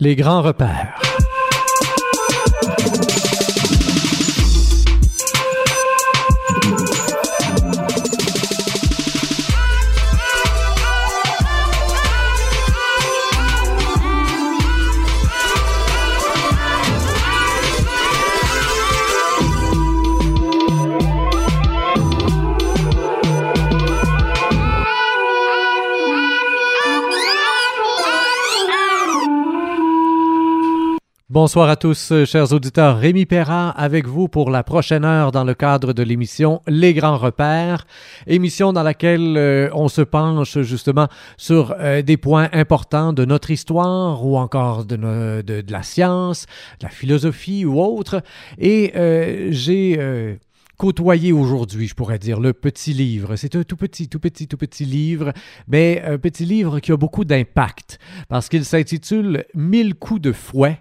Les grands repères. Bonsoir à tous, euh, chers auditeurs. Rémi Perra avec vous pour la prochaine heure dans le cadre de l'émission Les Grands Repères, émission dans laquelle euh, on se penche justement sur euh, des points importants de notre histoire ou encore de, la science, de la philosophie ou autre. Et j'ai côtoyé aujourd'hui, je pourrais dire, le petit livre. C'est un tout petit, tout petit, tout petit livre, mais un petit livre qui a beaucoup d'impact parce qu'il s'intitule Mille coups de fouet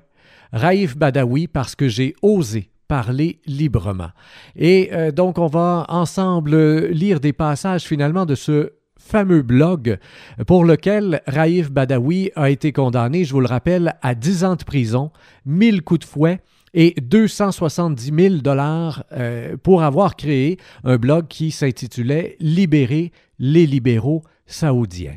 Raïf Badawi parce que j'ai osé parler librement. Et euh, donc, on va ensemble lire des passages finalement de ce fameux blog pour lequel Raïf Badawi a été condamné, je vous le rappelle, à 10 ans de prison, 1000 coups de fouet et 270 000 dollars euh, pour avoir créé un blog qui s'intitulait Libérer les libéraux saoudiens.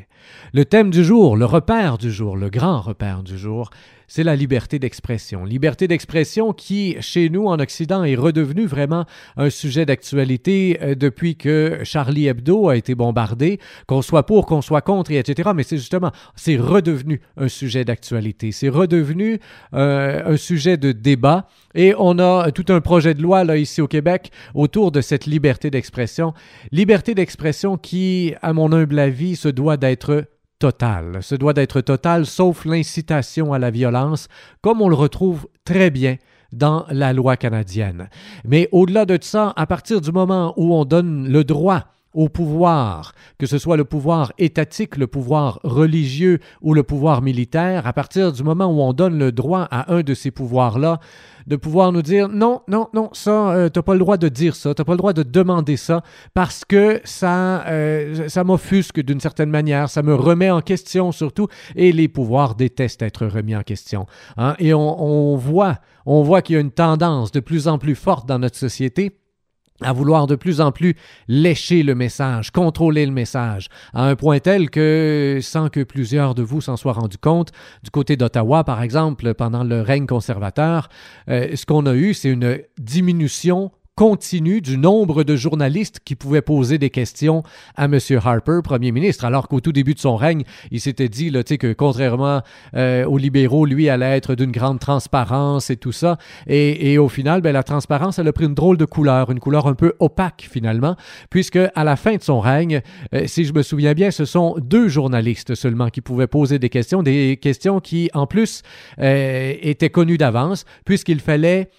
Le thème du jour, le repère du jour, le grand repère du jour, c'est la liberté d'expression. Liberté d'expression qui, chez nous en Occident, est redevenue vraiment un sujet d'actualité euh, depuis que Charlie Hebdo a été bombardé, qu'on soit pour, qu'on soit contre, etc. Mais c'est justement, c'est redevenu un sujet d'actualité. C'est redevenu euh, un sujet de débat. Et on a tout un projet de loi là ici au Québec autour de cette liberté d'expression. Liberté d'expression qui, à mon humble avis, se doit d'être total. Ce doit d'être total, sauf l'incitation à la violence, comme on le retrouve très bien dans la loi canadienne. Mais au-delà de ça, à partir du moment où on donne le droit au pouvoir, que ce soit le pouvoir étatique, le pouvoir religieux ou le pouvoir militaire, à partir du moment où on donne le droit à un de ces pouvoirs-là de pouvoir nous dire non, non, non, ça, euh, t'as pas le droit de dire ça, t'as pas le droit de demander ça parce que ça, euh, ça m'offusque d'une certaine manière, ça me remet en question surtout, et les pouvoirs détestent être remis en question. Hein. Et on, voit, on voit qu'il y a une tendance de plus en plus forte dans notre société à vouloir de plus en plus lécher le message, contrôler le message, à un point tel que, sans que plusieurs de vous s'en soient rendus compte, du côté d'Ottawa, par exemple, pendant le règne conservateur, euh, ce qu'on a eu, c'est une diminution continu du nombre de journalistes qui pouvaient poser des questions à M. Harper, Premier ministre, alors qu'au tout début de son règne, il s'était dit là, que contrairement euh, aux libéraux, lui allait être d'une grande transparence et tout ça. Et, au final, ben, la transparence, elle a pris une drôle de couleur, une couleur un peu opaque finalement, puisque à la fin de son règne, euh, si je me souviens bien, ce sont deux journalistes seulement qui pouvaient poser des questions, des questions qui en plus euh, étaient connues d'avance, puisqu'il fallait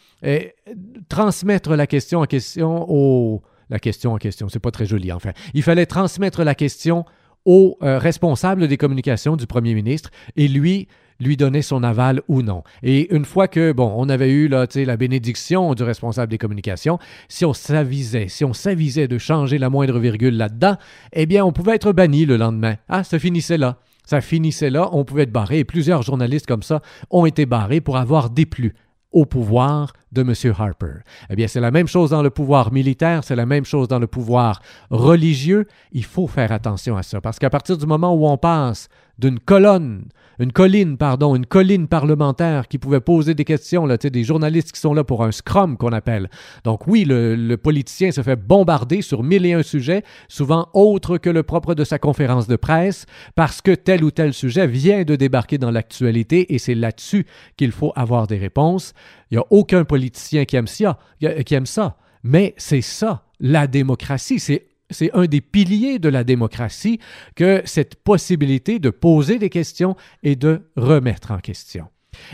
transmettre la question en question au... La question en question, c'est pas très joli, enfin. Il fallait transmettre la question au euh, responsable des communications du premier ministre et lui lui donner son aval ou non. Et une fois que, bon, on avait eu là, la bénédiction du responsable des communications, si on s'avisait, si on s'avisait de changer la moindre virgule là-dedans, eh bien, on pouvait être banni le lendemain. Ah, ça finissait là. Ça finissait là, on pouvait être barré. Et plusieurs journalistes comme ça ont été barrés pour avoir déplu au pouvoir de M. Harper. Eh bien, c'est la même chose dans le pouvoir militaire, c'est la même chose dans le pouvoir religieux. Il faut faire attention à ça, parce qu'à partir du moment où on passe d'une colonne, une colline, pardon, une colline parlementaire qui pouvait poser des questions, là, des journalistes qui sont là pour un scrum qu'on appelle. Donc oui, le, politicien se fait bombarder sur mille et un sujets, souvent autres que le propre de sa conférence de presse, parce que tel ou tel sujet vient de débarquer dans l'actualité et c'est là-dessus qu'il faut avoir des réponses. Il n'y a aucun politicien qui aime ça, qui aime ça. Mais c'est ça, la démocratie. C'est c'est un des piliers de la démocratie que cette possibilité de poser des questions et de remettre en question.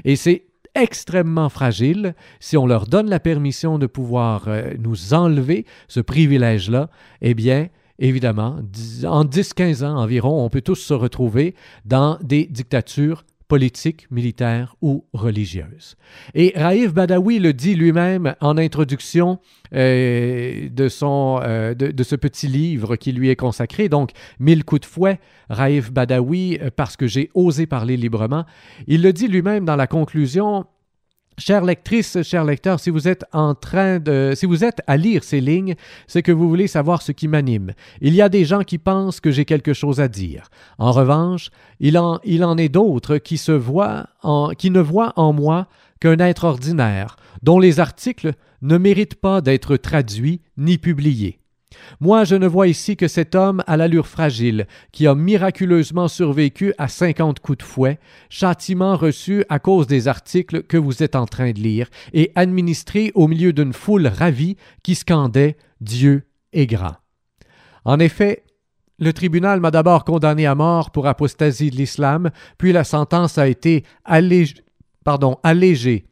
Et c'est extrêmement fragile si on leur donne la permission de pouvoir euh, nous enlever ce privilège-là, eh bien, évidemment, en 10-15 ans environ, on peut tous se retrouver dans des dictatures politique, militaire ou religieuse. Et Raif Badawi le dit lui-même en introduction euh, de, son, euh, de, ce petit livre qui lui est consacré, donc Mille coups de fouet, Raif Badawi, euh, parce que j'ai osé parler librement. Il le dit lui-même dans la conclusion, Chère lectrice, cher lecteur, si vous êtes en train de, si vous êtes à lire ces lignes, c'est que vous voulez savoir ce qui m'anime. Il y a des gens qui pensent que j'ai quelque chose à dire. En revanche, il en, il en est d'autres qui se voient en, qui ne voient en moi qu'un être ordinaire, dont les articles ne méritent pas d'être traduits ni publiés. Moi, je ne vois ici que cet homme à l'allure fragile, qui a miraculeusement survécu à cinquante coups de fouet, châtiment reçu à cause des articles que vous êtes en train de lire, et administré au milieu d'une foule ravie qui scandait Dieu est grand. En effet, le tribunal m'a d'abord condamné à mort pour apostasie de l'islam, puis la sentence a été pardon, allégée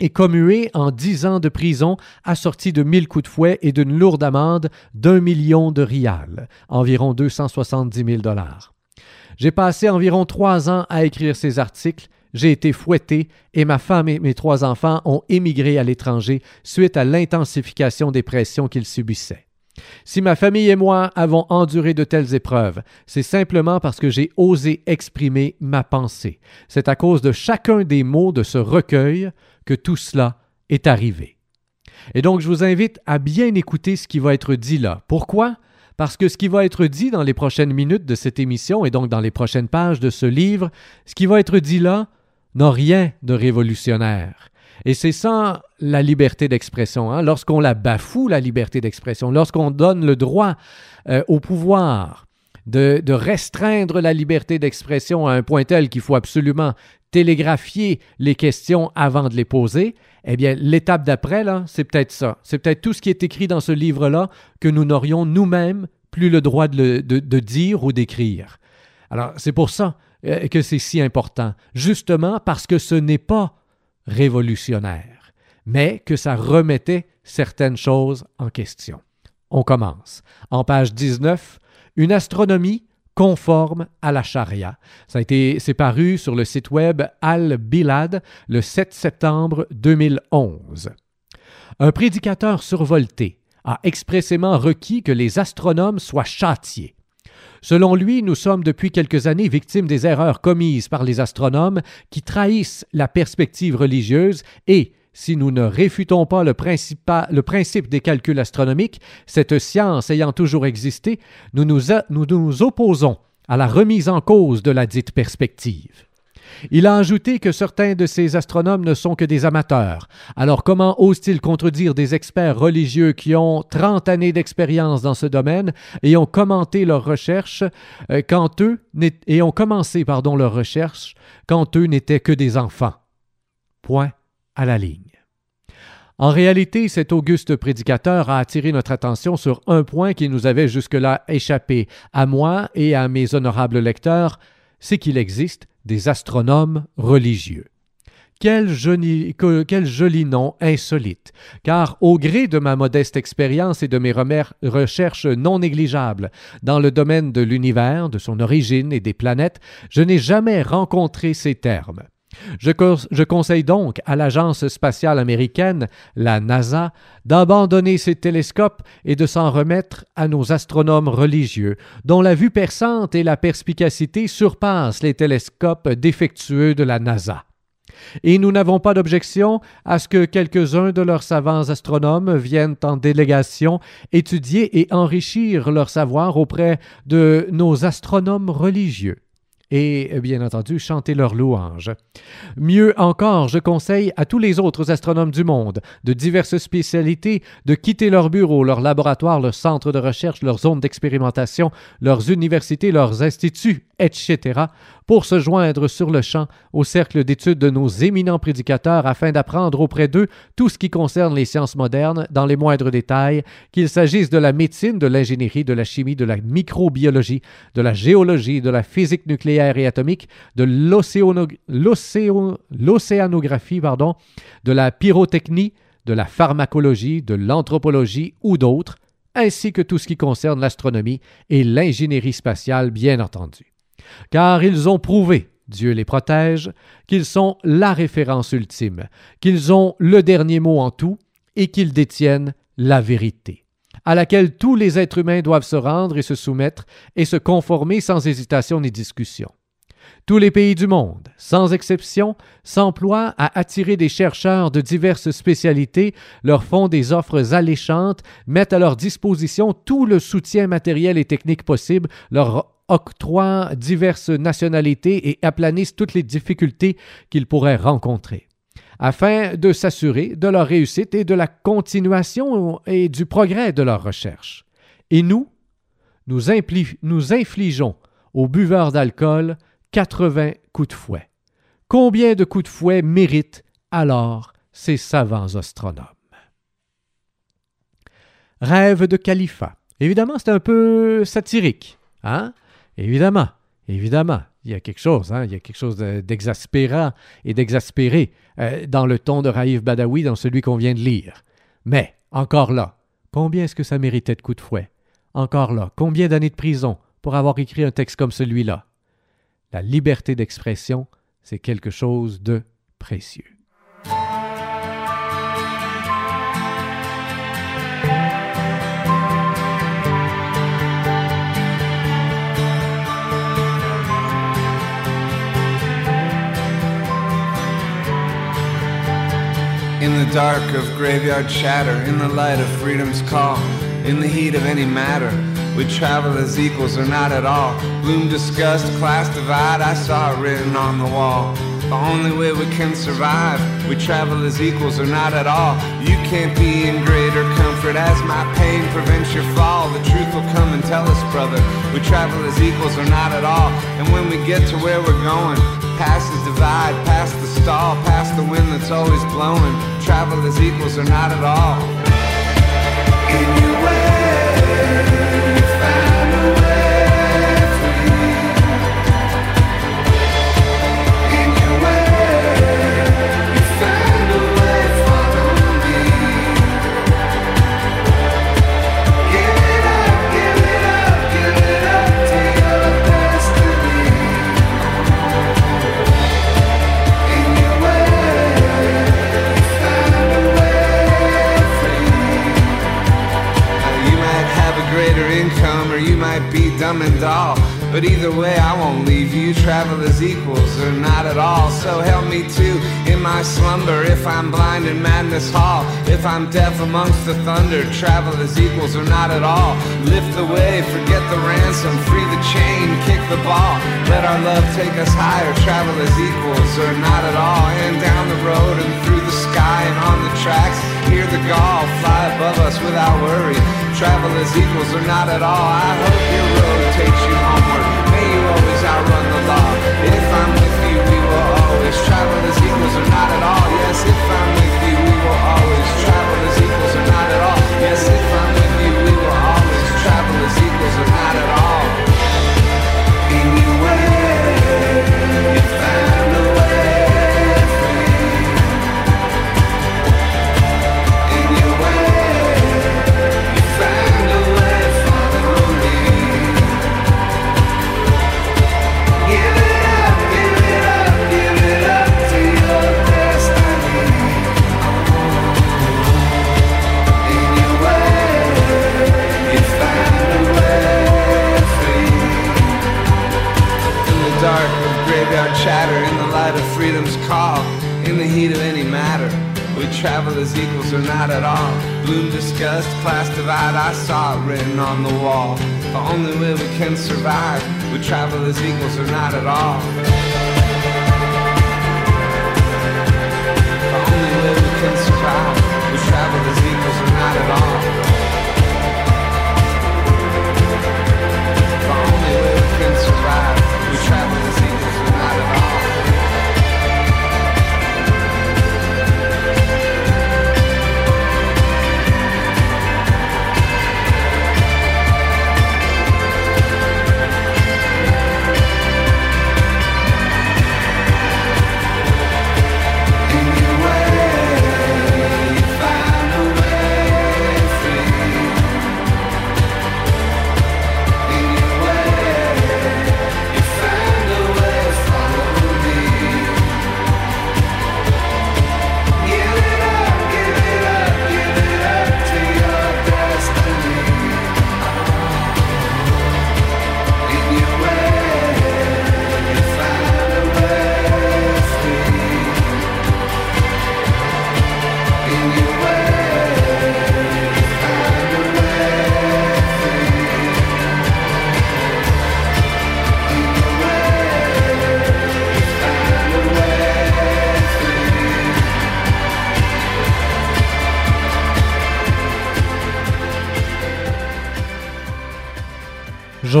et commué en dix ans de prison assorti de mille coups de fouet et d'une lourde amende d'un million de rials, environ 270 000 dollars. J'ai passé environ trois ans à écrire ces articles, j'ai été fouetté et ma femme et mes trois enfants ont émigré à l'étranger suite à l'intensification des pressions qu'ils subissaient. Si ma famille et moi avons enduré de telles épreuves, c'est simplement parce que j'ai osé exprimer ma pensée. C'est à cause de chacun des mots de ce recueil que tout cela est arrivé. Et donc je vous invite à bien écouter ce qui va être dit là. Pourquoi? Parce que ce qui va être dit dans les prochaines minutes de cette émission et donc dans les prochaines pages de ce livre, ce qui va être dit là n'a rien de révolutionnaire. Et c'est sans la liberté d'expression. Hein? Lorsqu'on la bafoue, la liberté d'expression, lorsqu'on donne le droit euh, au pouvoir de, restreindre la liberté d'expression à un point tel qu'il faut absolument télégraphier les questions avant de les poser, eh bien, l'étape d'après, là, c'est peut-être ça. C'est peut-être tout ce qui est écrit dans ce livre-là que nous n'aurions nous-mêmes plus le droit de, de dire ou d'écrire. Alors, c'est pour ça euh, que c'est si important, justement parce que ce n'est pas révolutionnaire, mais que ça remettait certaines choses en question. On commence. En page 19, une astronomie conforme à la charia. Ça a été, c'est sur le site web Al-Bilad le 7 septembre 2011. Un prédicateur survolté a expressément requis que les astronomes soient châtiés. Selon lui, nous sommes depuis quelques années victimes des erreurs commises par les astronomes qui trahissent la perspective religieuse et, si nous ne réfutons pas le, principe des calculs astronomiques, cette science ayant toujours existé, nous nous, opposons à la remise en cause de la dite perspective. Il a ajouté que certains de ces astronomes ne sont que des amateurs. Alors comment ose-t-il contredire des experts religieux qui ont 30 années d'expérience dans ce domaine et ont commenté leurs recherches euh, quand eux et ont commencé pardon leurs recherches quand eux n'étaient que des enfants? Point à la ligne. En réalité, cet auguste prédicateur a attiré notre attention sur un point qui nous avait jusque-là échappé, à moi et à mes honorables lecteurs, c'est qu'il existe des astronomes religieux. Quel joli, quel joli, nom insolite, car au gré de ma modeste expérience et de mes recherches non négligeables dans le domaine de l'univers, de son origine et des planètes, je n'ai jamais rencontré ces termes. Je, conseille donc à l'Agence spatiale américaine, la NASA, d'abandonner ses télescopes et de s'en remettre à nos astronomes religieux, dont la vue perçante et la perspicacité surpassent les télescopes défectueux de la NASA. Et nous n'avons pas d'objection à ce que quelques-uns de leurs savants astronomes viennent en délégation étudier et enrichir leur savoir auprès de nos astronomes religieux et bien entendu chanter leurs louanges. Mieux encore, je conseille à tous les autres astronomes du monde, de diverses spécialités, de quitter leur bureau, leur laboratoire, leur centre de recherche, leur zone d'expérimentation, leurs universités, leurs instituts, etc., pour se joindre sur le champ au cercle d'études de nos éminents prédicateurs afin d'apprendre auprès d'eux tout ce qui concerne les sciences modernes dans les moindres détails, qu'il s'agisse de la médecine, de l'ingénierie, de la chimie, de la microbiologie, de la géologie, de la physique nucléaire et atomique, de l'océanographie, pardon, de la pyrotechnie, de la pharmacologie, de l'anthropologie ou d'autres, ainsi que tout ce qui concerne l'astronomie et l'ingénierie spatiale, bien entendu car ils ont prouvé Dieu les protège, qu'ils sont la référence ultime, qu'ils ont le dernier mot en tout et qu'ils détiennent la vérité, à laquelle tous les êtres humains doivent se rendre et se soumettre et se conformer sans hésitation ni discussion. Tous les pays du monde, sans exception, s'emploient à attirer des chercheurs de diverses spécialités, leur font des offres alléchantes, mettent à leur disposition tout le soutien matériel et technique possible, leur octroient diverses nationalités et aplanissent toutes les difficultés qu'ils pourraient rencontrer afin de s'assurer de leur réussite et de la continuation et du progrès de leurs recherches. Et nous, nous, infligeons aux buveurs d'alcool 80 coups de fouet. Combien de coups de fouet méritent alors ces savants astronomes? Rêve de califat. Évidemment, c'est un peu satirique, hein? Évidemment, évidemment, il y a quelque chose, hein? il y a quelque chose d'exaspérant et d'exaspéré euh, dans le ton de Raïf Badawi dans celui qu'on vient de lire. Mais, encore là, combien est-ce que ça méritait de coups de fouet? Encore là, combien d'années de prison pour avoir écrit un texte comme celui-là? La liberté d'expression, c'est quelque chose de précieux. In the dark of graveyard chatter, in the light of freedom's call, in the heat of any matter, we travel as equals or not at all. Gloom, disgust, class divide, I saw it written on the wall. The only way we can survive, we travel as equals or not at all. You can't be in greater comfort as my pain prevents your fall. The truth will come and tell us, brother, we travel as equals or not at all. And when we get to where we're going, past the divide, past the stall, past the wind that's always blowing. Travel as equals or not at all. In dumb and dull. But either way, I won't leave you. Travel as equals or not at all. So help me too in my slumber. If I'm blind in madness hall, if I'm deaf amongst the thunder, travel as equals or not at all. Lift the wave, forget the ransom, free the chain, kick the ball. Let our love take us higher. Travel as equals or not at all. And down the road and through the sky and on the tracks. Hear the gall fly above us without worry. Travel as equals or not at all. I hope your road takes you homeward. May you always outrun the law. If I'm with you, we will always travel as equals or not at all. Yes, if I'm with you, we will always travel as equals or not at all. Yes, if I'm with you, we will always travel as equals or not at all. Way, you found chatter, in the light of freedom's call, in the heat of any matter. We travel as equals or not at all. Bloom disgust, class divide, I saw it written on the wall. The only way we can survive, we travel as equals or not at all. The only way we can survive, we travel as equals or not at all. The only way we can survive,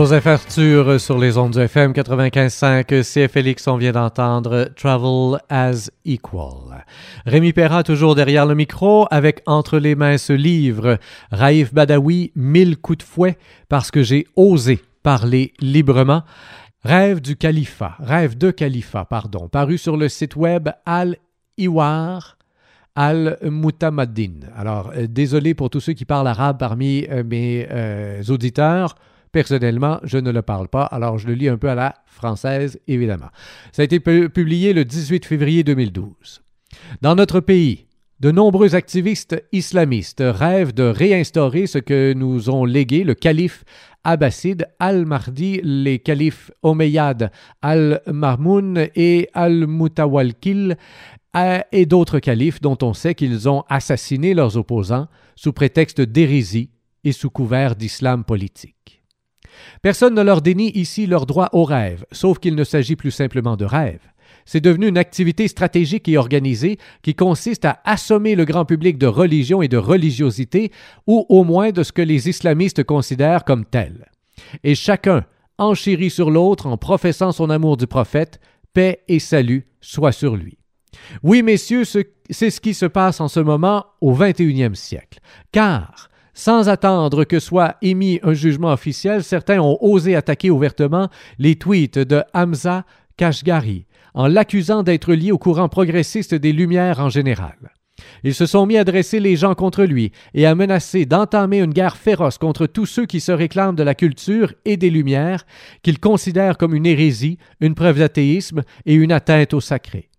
Joseph Arthur sur les ondes du FM 95.5 CFLX, on vient d'entendre Travel as Equal. Rémi Perra toujours derrière le micro avec entre les mains ce livre Raif Badawi, Mille coups de fouet parce que j'ai osé parler librement. Rêve du califat, rêve de califat, pardon, paru sur le site web Al-Iwar Al-Mutamaddin. Alors, euh, désolé pour tous ceux qui parlent arabe parmi euh, mes euh, auditeurs. Personnellement, je ne le parle pas, alors je le lis un peu à la française, évidemment. Ça a été publié le 18 février 2012. Dans notre pays, de nombreux activistes islamistes rêvent de réinstaurer ce que nous ont légué le calife abbasside al-Mahdi, les califes omeyyades al-Marmoun et al-Mutawalkil et d'autres califes dont on sait qu'ils ont assassiné leurs opposants sous prétexte d'hérésie et sous couvert d'islam politique. Personne ne leur dénie ici leur droit au rêve, sauf qu'il ne s'agit plus simplement de rêve. C'est devenu une activité stratégique et organisée qui consiste à assommer le grand public de religion et de religiosité, ou au moins de ce que les islamistes considèrent comme tel. Et chacun enchérit sur l'autre en professant son amour du prophète, paix et salut soient sur lui. Oui, messieurs, c'est ce qui se passe en ce moment au XXIe siècle. Car sans attendre que soit émis un jugement officiel, certains ont osé attaquer ouvertement les tweets de Hamza Kashgari, en l'accusant d'être lié au courant progressiste des Lumières en général. Ils se sont mis à dresser les gens contre lui et à menacer d'entamer une guerre féroce contre tous ceux qui se réclament de la culture et des Lumières, qu'ils considèrent comme une hérésie, une preuve d'athéisme et une atteinte au sacré.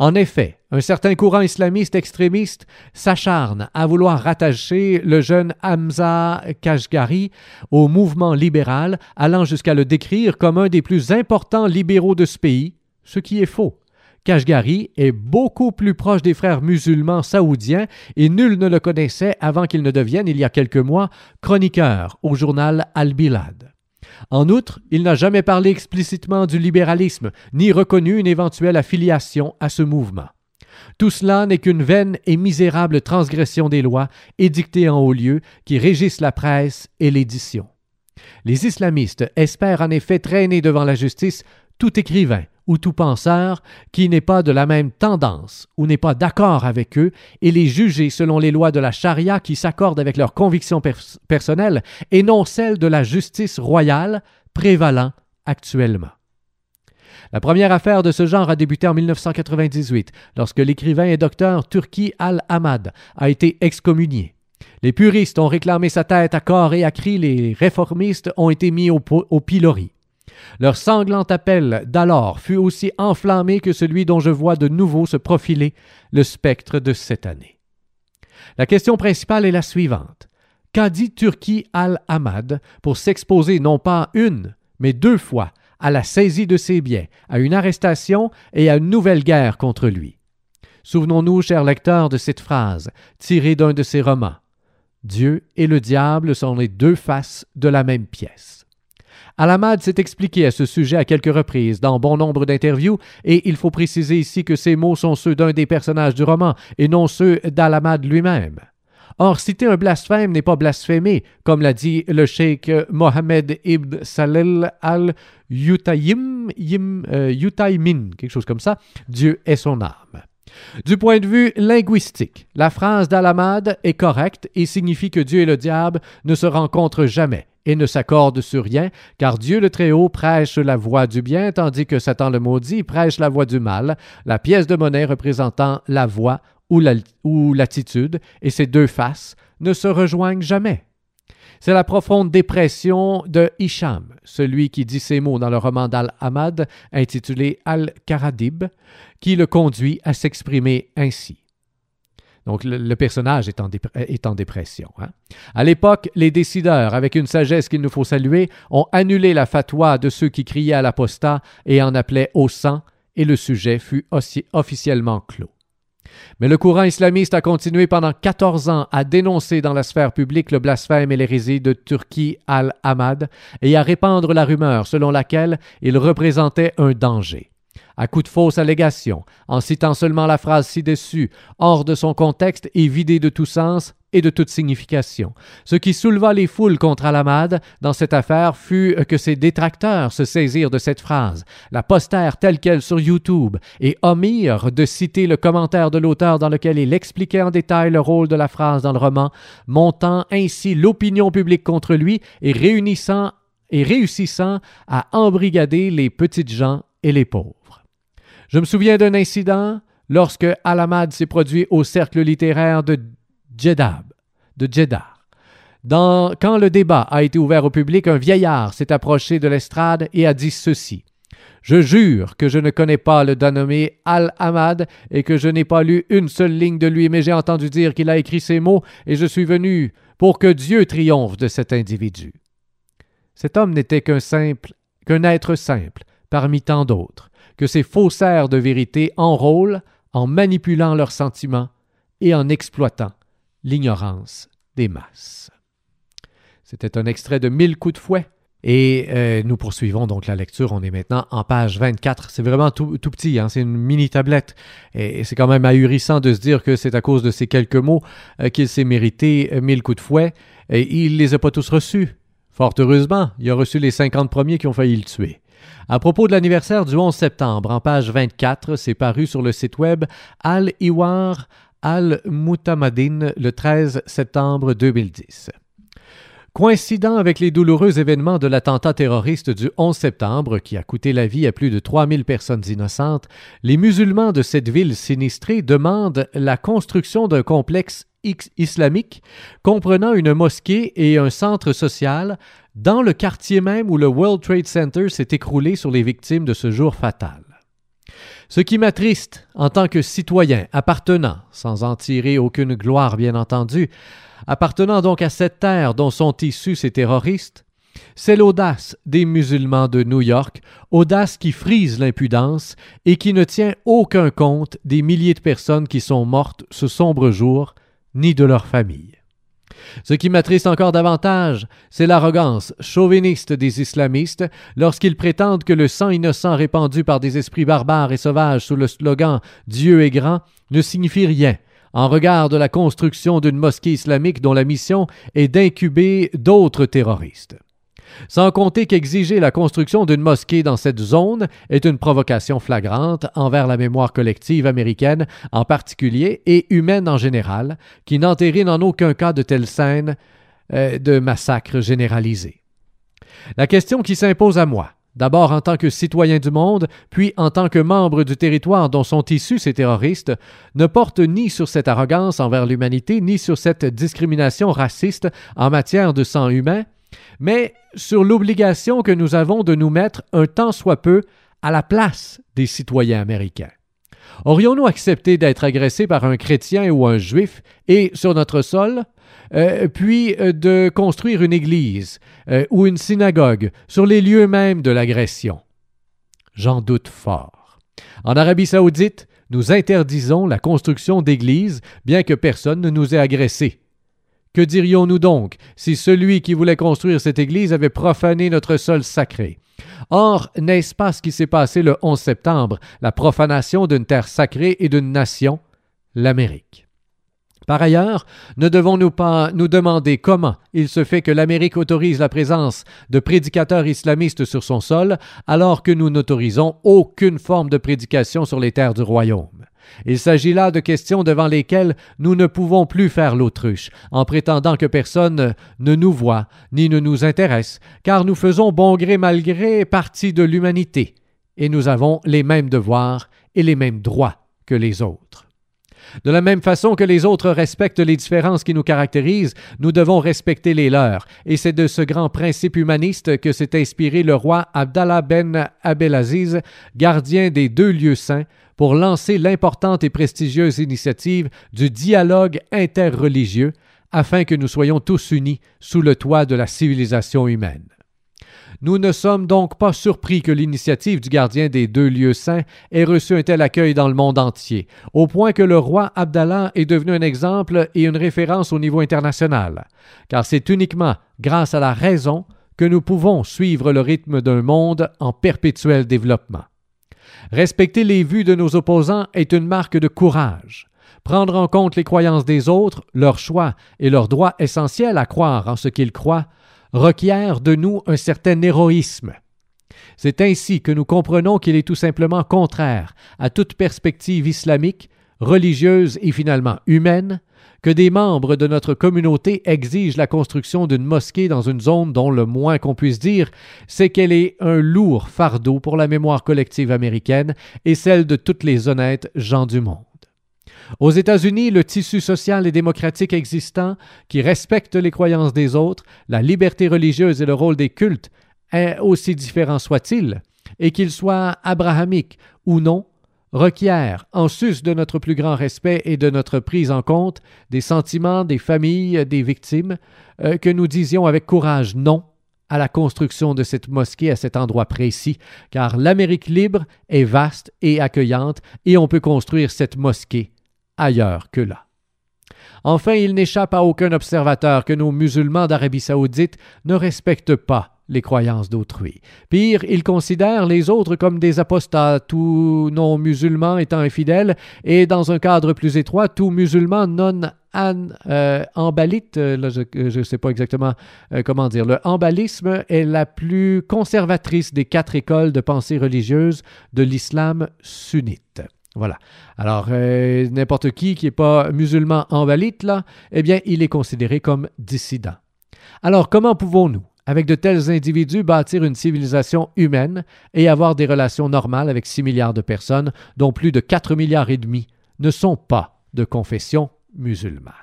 En effet, un certain courant islamiste extrémiste s'acharne à vouloir rattacher le jeune Hamza Kashgari au mouvement libéral, allant jusqu'à le décrire comme un des plus importants libéraux de ce pays, ce qui est faux. Kashgari est beaucoup plus proche des frères musulmans saoudiens et nul ne le connaissait avant qu'il ne devienne, il y a quelques mois, chroniqueur au journal Al-Bilad. En outre, il n'a jamais parlé explicitement du libéralisme, ni reconnu une éventuelle affiliation à ce mouvement. Tout cela n'est qu'une vaine et misérable transgression des lois édictées en haut lieu qui régissent la presse et l'édition. Les islamistes espèrent en effet traîner devant la justice tout écrivain ou tout penseur qui n'est pas de la même tendance ou n'est pas d'accord avec eux et les juger selon les lois de la charia qui s'accordent avec leurs convictions personnelles et non celles de la justice royale prévalant actuellement. La première affaire de ce genre a débuté en 1998, lorsque l'écrivain et docteur Turki al-Ahmad a été excommunié. Les puristes ont réclamé sa tête à corps et à cri, les réformistes ont été mis au, au pilori. Leur sanglant appel d'alors fut aussi enflammé que celui dont je vois de nouveau se profiler le spectre de cette année. La question principale est la suivante. Qu'a dit Turki al-Ahmad pour s'exposer non pas une, mais deux fois à la saisie de ses biens, à une arrestation et à une nouvelle guerre contre lui? Souvenons-nous, chers lecteurs, de cette phrase, tirée d'un de ses romans. Dieu et le diable sont les deux faces de la même pièce. Alamad s'est expliqué à ce sujet à quelques reprises dans bon nombre d'interviews, et il faut préciser ici que ces mots sont ceux d'un des personnages du roman et non ceux d'Alamad lui-même. Or, citer un blasphème n'est pas blasphémer, comme l'a dit le cheikh Mohammed ibn Salel al-Yutayim, euh, quelque chose comme ça, Dieu est son âme. Du point de vue linguistique, la phrase d'Alamad est correcte et signifie que Dieu et le diable ne se rencontrent jamais et ne s'accorde sur rien, car Dieu le Très-Haut prêche la voie du bien, tandis que Satan le maudit prêche la voie du mal, la pièce de monnaie représentant la voie ou l'attitude, et ces deux faces ne se rejoignent jamais. C'est la profonde dépression de Hicham, celui qui dit ces mots dans le roman d'Al-Hamad intitulé Al-Karadib, qui le conduit à s'exprimer ainsi. Donc, le, personnage est en, dépression. Hein. À l'époque, les décideurs, avec une sagesse qu'il nous faut saluer, ont annulé la fatwa de ceux qui criaient à l'apostat et en appelaient au sang, et le sujet fut aussi officiellement clos. Mais le courant islamiste a continué pendant 14 ans à dénoncer dans la sphère publique le blasphème et l'hérésie de Turki al-Ahmad et à répandre la rumeur selon laquelle il représentait un danger. À coup de fausses allégations, en citant seulement la phrase ci-dessus, hors de son contexte et vidée de tout sens et de toute signification. Ce qui souleva les foules contre Alamad dans cette affaire fut que ses détracteurs se saisirent de cette phrase, la postèrent telle qu'elle sur YouTube et omirent de citer le commentaire de l'auteur dans lequel il expliquait en détail le rôle de la phrase dans le roman, montant ainsi l'opinion publique contre lui et réussissant à embrigader les petites gens et les pauvres. Je me souviens d'un incident lorsque Alamad s'est produit au cercle littéraire de Jeddah. De Jeddah. Dans, quand le débat a été ouvert au public, un vieillard s'est approché de l'estrade et a dit ceci. Je jure que je ne connais pas le dénommé Al-Ahmad et que je n'ai pas lu une seule ligne de lui, mais j'ai entendu dire qu'il a écrit ces mots et je suis venu pour que Dieu triomphe de cet individu. Cet homme n'était qu'un simple, qu'un être simple, parmi tant d'autres que ces faussaires de vérité enrôlent en manipulant leurs sentiments et en exploitant l'ignorance des masses. C'était un extrait de Mille coups de fouet. Et euh, nous poursuivons donc la lecture. On est maintenant en page 24. C'est vraiment tout, petit, hein? c'est une mini tablette. Et, c'est quand même ahurissant de se dire que c'est à cause de ces quelques mots euh, qu'il s'est mérité euh, mille coups de fouet. Et il les a pas tous reçus. Fort heureusement, il a reçu les 50 premiers qui ont failli le tuer. À propos de l'anniversaire du 11 septembre, en page 24, c'est paru sur le site web Al-Iwar Al-Mutamadin le 13 septembre 2010. Coïncidant avec les douloureux événements de l'attentat terroriste du 11 septembre qui a coûté la vie à plus de 3000 personnes innocentes, les musulmans de cette ville sinistrée demandent la construction d'un complexe islamique comprenant une mosquée et un centre social dans le quartier même où le World Trade Center s'est écroulé sur les victimes de ce jour fatal. Ce qui m'attriste en tant que citoyen appartenant, sans en tirer aucune gloire bien entendu, appartenant donc à cette terre dont sont issus ces terroristes, c'est l'audace des musulmans de New York, audace qui frise l'impudence et qui ne tient aucun compte des milliers de personnes qui sont mortes ce sombre jour, ni de leurs familles. Ce qui m'attriste encore davantage, c'est l'arrogance chauviniste des islamistes lorsqu'ils prétendent que le sang innocent répandu par des esprits barbares et sauvages sous le slogan Dieu est grand ne signifie rien en regard de la construction d'une mosquée islamique dont la mission est d'incuber d'autres terroristes. Sans compter qu'exiger la construction d'une mosquée dans cette zone est une provocation flagrante envers la mémoire collective américaine en particulier et humaine en général, qui n'entérine en aucun cas de telles scènes euh, de massacres généralisés. La question qui s'impose à moi, d'abord en tant que citoyen du monde, puis en tant que membre du territoire dont sont issus ces terroristes, ne porte ni sur cette arrogance envers l'humanité, ni sur cette discrimination raciste en matière de sang humain, mais sur l'obligation que nous avons de nous mettre un tant soit peu à la place des citoyens américains. Aurions-nous accepté d'être agressés par un chrétien ou un juif et sur notre sol, euh, puis euh, de construire une église euh, ou une synagogue sur les lieux mêmes de l'agression? J'en doute fort. En Arabie saoudite, nous interdisons la construction d'églises, bien que personne ne nous ait agressés. Que dirions-nous donc si celui qui voulait construire cette Église avait profané notre sol sacré? Or, n'est-ce pas ce qui s'est passé le 11 septembre, la profanation d'une terre sacrée et d'une nation, l'Amérique? Par ailleurs, ne devons-nous pas nous demander comment il se fait que l'Amérique autorise la présence de prédicateurs islamistes sur son sol alors que nous n'autorisons aucune forme de prédication sur les terres du royaume? Il s'agit là de questions devant lesquelles nous ne pouvons plus faire l'autruche, en prétendant que personne ne nous voit ni ne nous intéresse, car nous faisons bon gré mal gré partie de l'humanité, et nous avons les mêmes devoirs et les mêmes droits que les autres. De la même façon que les autres respectent les différences qui nous caractérisent, nous devons respecter les leurs, et c'est de ce grand principe humaniste que s'est inspiré le roi Abdallah ben Abdelaziz, gardien des deux lieux saints, pour lancer l'importante et prestigieuse initiative du dialogue interreligieux afin que nous soyons tous unis sous le toit de la civilisation humaine. Nous ne sommes donc pas surpris que l'initiative du gardien des deux lieux saints ait reçu un tel accueil dans le monde entier, au point que le roi Abdallah est devenu un exemple et une référence au niveau international, car c'est uniquement grâce à la raison que nous pouvons suivre le rythme d'un monde en perpétuel développement. Respecter les vues de nos opposants est une marque de courage. Prendre en compte les croyances des autres, leurs choix et leur droit essentiel à croire en ce qu'ils croient requiert de nous un certain héroïsme. C'est ainsi que nous comprenons qu'il est tout simplement contraire à toute perspective islamique, religieuse et finalement humaine, que des membres de notre communauté exigent la construction d'une mosquée dans une zone dont le moins qu'on puisse dire, c'est qu'elle est un lourd fardeau pour la mémoire collective américaine et celle de toutes les honnêtes gens du monde. Aux États-Unis, le tissu social et démocratique existant, qui respecte les croyances des autres, la liberté religieuse et le rôle des cultes, aussi différents soient-ils, et qu'ils soient abrahamiques ou non, requiert, en sus de notre plus grand respect et de notre prise en compte des sentiments des familles des victimes, euh, que nous disions avec courage non à la construction de cette mosquée à cet endroit précis, car l'Amérique libre est vaste et accueillante, et on peut construire cette mosquée ailleurs que là. Enfin, il n'échappe à aucun observateur que nos musulmans d'Arabie saoudite ne respectent pas les croyances d'autrui. Pire, ils considèrent les autres comme des apostats, tout non-musulman étant infidèle, et dans un cadre plus étroit, tout musulman non an, euh, embalite, euh, là je ne sais pas exactement euh, comment dire, le embalisme est la plus conservatrice des quatre écoles de pensée religieuse de l'islam sunnite. Voilà. Alors, euh, n'importe qui qui n'est pas musulman embalite, là, eh bien, il est considéré comme dissident. Alors, comment pouvons-nous, avec de tels individus, bâtir une civilisation humaine et avoir des relations normales avec 6 milliards de personnes, dont plus de 4 milliards et demi ne sont pas de confession musulmane?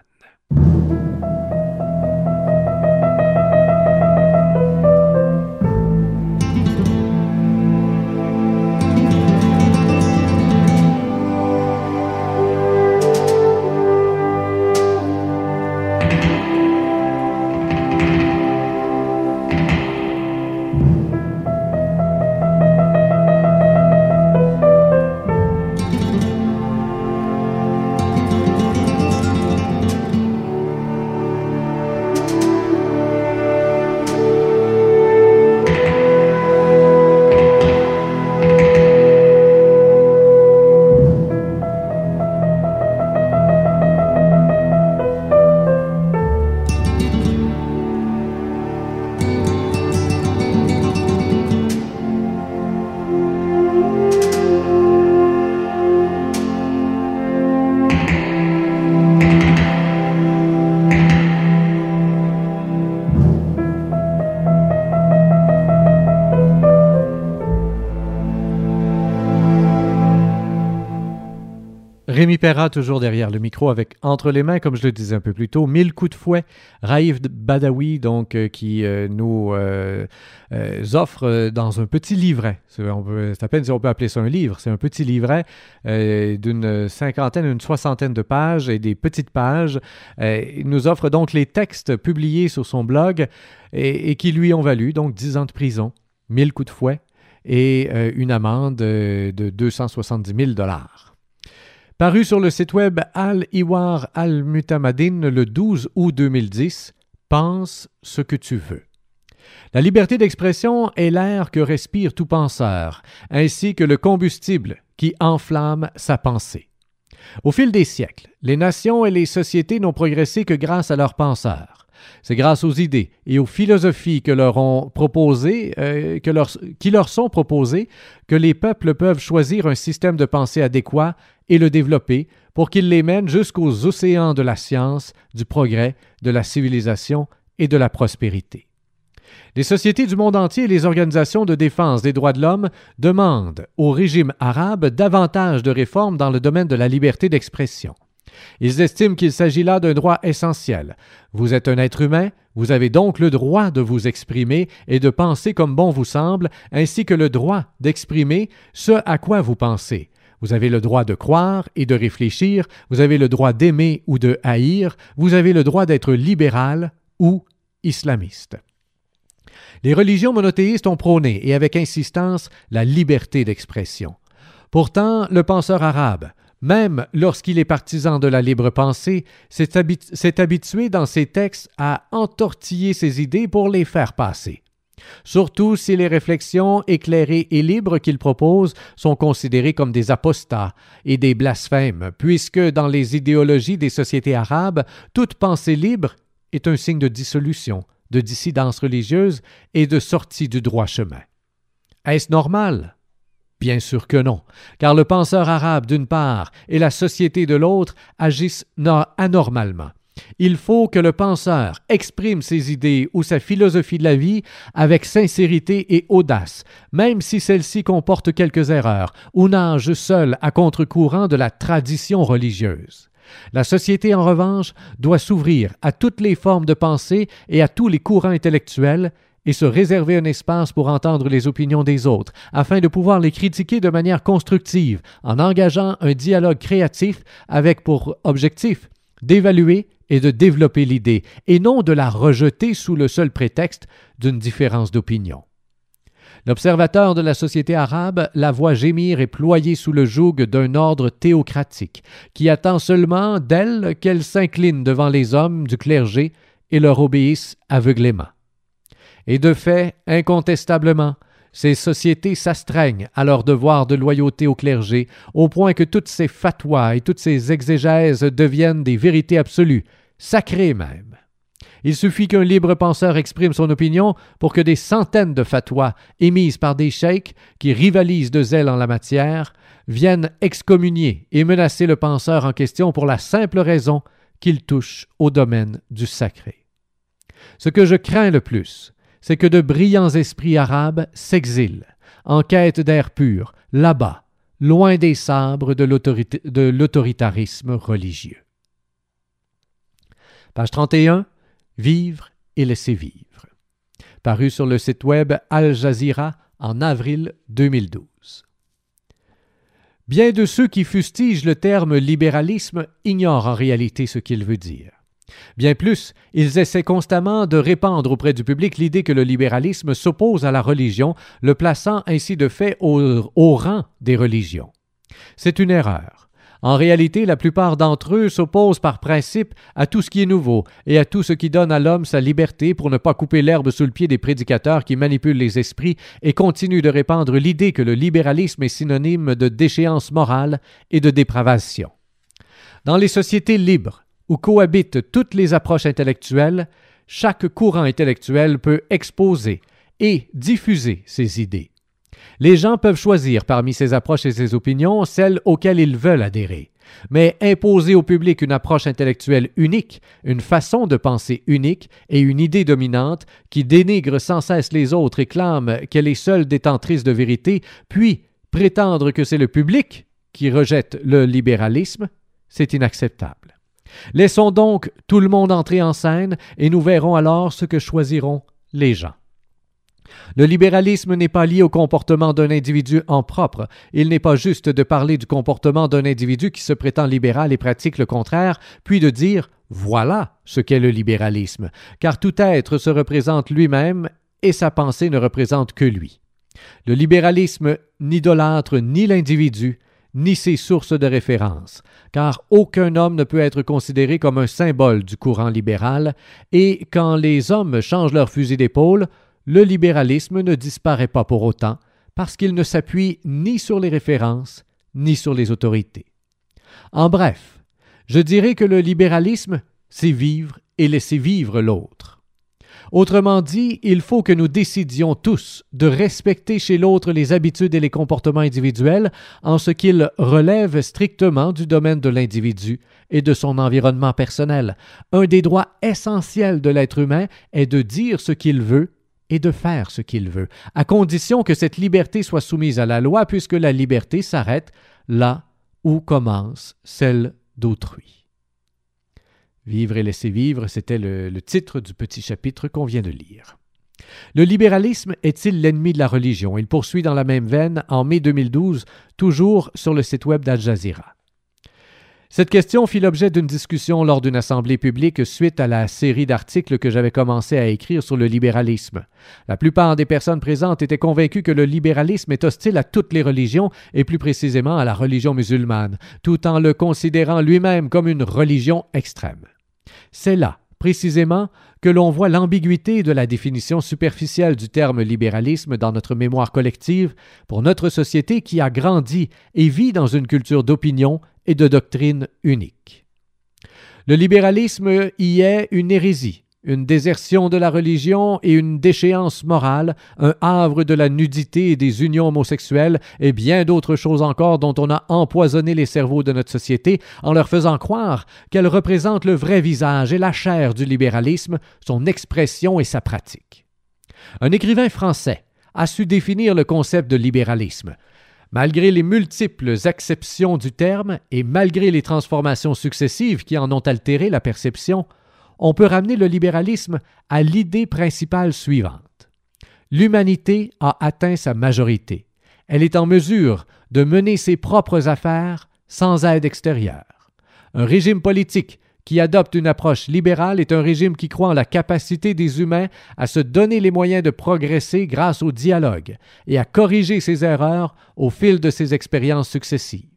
Rémi Perra, toujours derrière le micro, avec entre les mains, comme je le disais un peu plus tôt, mille coups de fouet. Raïf Badawi, donc, euh, qui euh, nous euh, offre dans un petit livret. C'est à peine si on peut appeler ça un livre. C'est un petit livret d'une cinquantaine, une soixantaine de pages et des petites pages. il nous offre donc les textes publiés sur son blog et, qui lui ont valu donc 10 ans de prison, mille coups de fouet et une amende de 270 000 dollars. Paru sur le site web Al-Iwar Al-Mutamadin le 12 août 2010, Pense ce que tu veux. La liberté d'expression est l'air que respire tout penseur, ainsi que le combustible qui enflamme sa pensée. Au fil des siècles, les nations et les sociétés n'ont progressé que grâce à leurs penseurs. C'est grâce aux idées et aux philosophies que leur ont euh, qui leur sont proposées, que les peuples peuvent choisir un système de pensée adéquat et le développer pour qu'il les mène jusqu'aux océans de la science, du progrès, de la civilisation et de la prospérité. Les sociétés du monde entier et les organisations de défense des droits de l'homme demandent au régime arabe davantage de réformes dans le domaine de la liberté d'expression. Ils estiment qu'il s'agit là d'un droit essentiel. Vous êtes un être humain, vous avez donc le droit de vous exprimer et de penser comme bon vous semble, ainsi que le droit d'exprimer ce à quoi vous pensez. Vous avez le droit de croire et de réfléchir, vous avez le droit d'aimer ou de haïr, vous avez le droit d'être libéral ou islamiste. Les religions monothéistes ont prôné, et avec insistance, la liberté d'expression. Pourtant, le penseur arabe, même lorsqu'il est partisan de la libre pensée, s'est habitué dans ses textes à entortiller ses idées pour les faire passer. surtout si les réflexions éclairées et libres qu'il propose sont considérées comme des apostats et des blasphèmes, puisque dans les idéologies des sociétés arabes, toute pensée libre est un signe de dissolution, de dissidence religieuse et de sortie du droit chemin. Est-ce normal? Bien sûr que non, car le penseur arabe d'une part et la société de l'autre agissent anormalement. Il faut que le penseur exprime ses idées ou sa philosophie de la vie avec sincérité et audace, même si celle-ci comporte quelques erreurs ou nage seul à contre-courant de la tradition religieuse. La société, en revanche, doit s'ouvrir à toutes les formes de pensée et à tous les courants intellectuels, et se réserver un espace pour entendre les opinions des autres, afin de pouvoir les critiquer de manière constructive, en engageant un dialogue créatif avec pour objectif d'évaluer et de développer l'idée, et non de la rejeter sous le seul prétexte d'une différence d'opinion. L'observateur de la société arabe la voit gémir et ployer sous le joug d'un ordre théocratique, qui attend seulement d'elle qu'elle s'incline devant les hommes du clergé et leur obéisse aveuglément. Et de fait, incontestablement, ces sociétés s'astreignent à leur devoir de loyauté au clergé, au point que toutes ces fatwas et toutes ces exégèses deviennent des vérités absolues, sacrées même. Il suffit qu'un libre penseur exprime son opinion pour que des centaines de fatwas émises par des cheiks qui rivalisent de zèle en la matière viennent excommunier et menacer le penseur en question pour la simple raison qu'il touche au domaine du sacré. Ce que je crains le plus, c'est que de brillants esprits arabes s'exilent, en quête d'air pur, là-bas, loin des sabres de l'autoritarisme religieux. Page 31. Vivre et laisser vivre. Paru sur le site web Al Jazeera en avril 2012. Bien de ceux qui fustigent le terme libéralisme ignorent en réalité ce qu'il veut dire. Bien plus, ils essaient constamment de répandre auprès du public l'idée que le libéralisme s'oppose à la religion, le plaçant ainsi de fait au, rang des religions. C'est une erreur. En réalité, la plupart d'entre eux s'opposent par principe à tout ce qui est nouveau et à tout ce qui donne à l'homme sa liberté pour ne pas couper l'herbe sous le pied des prédicateurs qui manipulent les esprits et continuent de répandre l'idée que le libéralisme est synonyme de déchéance morale et de dépravation. Dans les sociétés libres, où cohabitent toutes les approches intellectuelles, chaque courant intellectuel peut exposer et diffuser ses idées. Les gens peuvent choisir parmi ces approches et ces opinions celles auxquelles ils veulent adhérer. Mais imposer au public une approche intellectuelle unique, une façon de penser unique et une idée dominante qui dénigre sans cesse les autres et clame qu'elle est seule détentrice de vérité, puis prétendre que c'est le public qui rejette le libéralisme, c'est inacceptable. Laissons donc tout le monde entrer en scène et nous verrons alors ce que choisiront les gens. Le libéralisme n'est pas lié au comportement d'un individu en propre. Il n'est pas juste de parler du comportement d'un individu qui se prétend libéral et pratique le contraire, puis de dire voilà ce qu'est le libéralisme, car tout être se représente lui-même et sa pensée ne représente que lui. Le libéralisme n'idolâtre ni l'individu, ni ses sources de référence, car aucun homme ne peut être considéré comme un symbole du courant libéral, et quand les hommes changent leur fusil d'épaule, le libéralisme ne disparaît pas pour autant, parce qu'il ne s'appuie ni sur les références, ni sur les autorités. En bref, je dirais que le libéralisme, c'est vivre et laisser vivre l'autre. Autrement dit, il faut que nous décidions tous de respecter chez l'autre les habitudes et les comportements individuels en ce qu'ils relèvent strictement du domaine de l'individu et de son environnement personnel. Un des droits essentiels de l'être humain est de dire ce qu'il veut et de faire ce qu'il veut, à condition que cette liberté soit soumise à la loi, puisque la liberté s'arrête là où commence celle d'autrui. Vivre et laisser vivre, c'était le, titre du petit chapitre qu'on vient de lire. Le libéralisme est-il l'ennemi de la religion? Il poursuit dans la même veine en mai 2012, toujours sur le site web d'Al Jazeera. Cette question fit l'objet d'une discussion lors d'une assemblée publique suite à la série d'articles que j'avais commencé à écrire sur le libéralisme. La plupart des personnes présentes étaient convaincues que le libéralisme est hostile à toutes les religions et plus précisément à la religion musulmane, tout en le considérant lui-même comme une religion extrême. C'est là précisément, que l'on voit l'ambiguïté de la définition superficielle du terme libéralisme dans notre mémoire collective pour notre société qui a grandi et vit dans une culture d'opinion et de doctrine unique. Le libéralisme y est une hérésie, une désertion de la religion et une déchéance morale, un havre de la nudité et des unions homosexuelles et bien d'autres choses encore dont on a empoisonné les cerveaux de notre société en leur faisant croire qu'elles représentent le vrai visage et la chair du libéralisme, son expression et sa pratique. Un écrivain français a su définir le concept de libéralisme. Malgré les multiples acceptions du terme et malgré les transformations successives qui en ont altéré la perception, on peut ramener le libéralisme à l'idée principale suivante. L'humanité a atteint sa majorité. Elle est en mesure de mener ses propres affaires sans aide extérieure. Un régime politique qui adopte une approche libérale est un régime qui croit en la capacité des humains à se donner les moyens de progresser grâce au dialogue et à corriger ses erreurs au fil de ses expériences successives.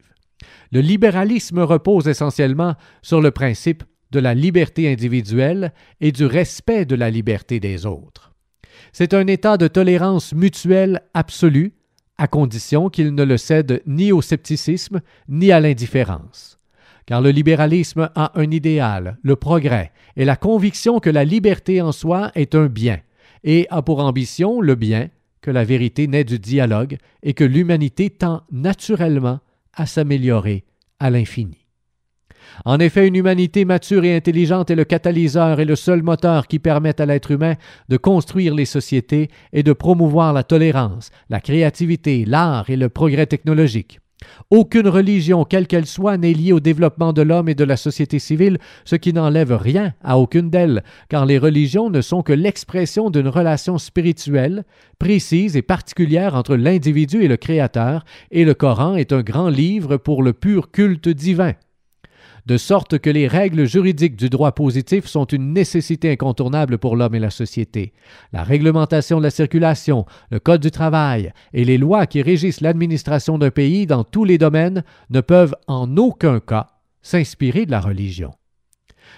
Le libéralisme repose essentiellement sur le principe de la liberté individuelle et du respect de la liberté des autres. C'est un état de tolérance mutuelle absolue, à condition qu'il ne le cède ni au scepticisme ni à l'indifférence. Car le libéralisme a un idéal, le progrès, et la conviction que la liberté en soi est un bien, et a pour ambition le bien, que la vérité naît du dialogue et que l'humanité tend naturellement à s'améliorer à l'infini. En effet, une humanité mature et intelligente est le catalyseur et le seul moteur qui permet à l'être humain de construire les sociétés et de promouvoir la tolérance, la créativité, l'art et le progrès technologique. Aucune religion, quelle qu'elle soit, n'est liée au développement de l'homme et de la société civile, ce qui n'enlève rien à aucune d'elles, car les religions ne sont que l'expression d'une relation spirituelle, précise et particulière entre l'individu et le Créateur, et le Coran est un grand livre pour le pur culte divin de sorte que les règles juridiques du droit positif sont une nécessité incontournable pour l'homme et la société. La réglementation de la circulation, le Code du travail et les lois qui régissent l'administration d'un pays dans tous les domaines ne peuvent en aucun cas s'inspirer de la religion.